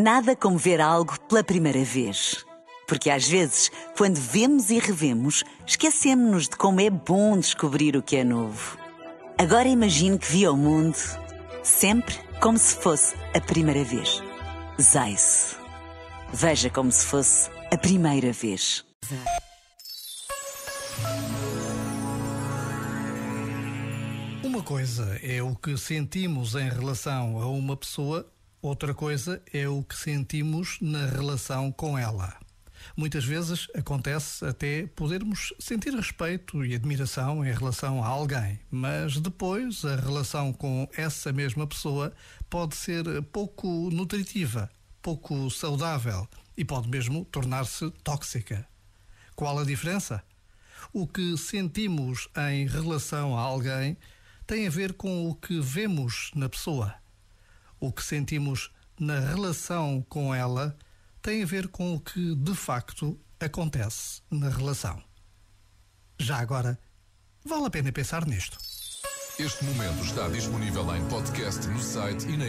Nada como ver algo pela primeira vez. Porque às vezes, quando vemos e revemos, esquecemos-nos de como é bom descobrir o que é novo. Agora imagine que viu o mundo sempre como se fosse a primeira vez. Zais. Veja como se fosse a primeira vez. Uma coisa é o que sentimos em relação a uma pessoa Outra coisa é o que sentimos na relação com ela. Muitas vezes acontece até podermos sentir respeito e admiração em relação a alguém, mas depois a relação com essa mesma pessoa pode ser pouco nutritiva, pouco saudável e pode mesmo tornar-se tóxica. Qual a diferença? O que sentimos em relação a alguém tem a ver com o que vemos na pessoa o que sentimos na relação com ela tem a ver com o que de facto acontece na relação. Já agora, vale a pena pensar nisto. Este momento está disponível em podcast no site e na.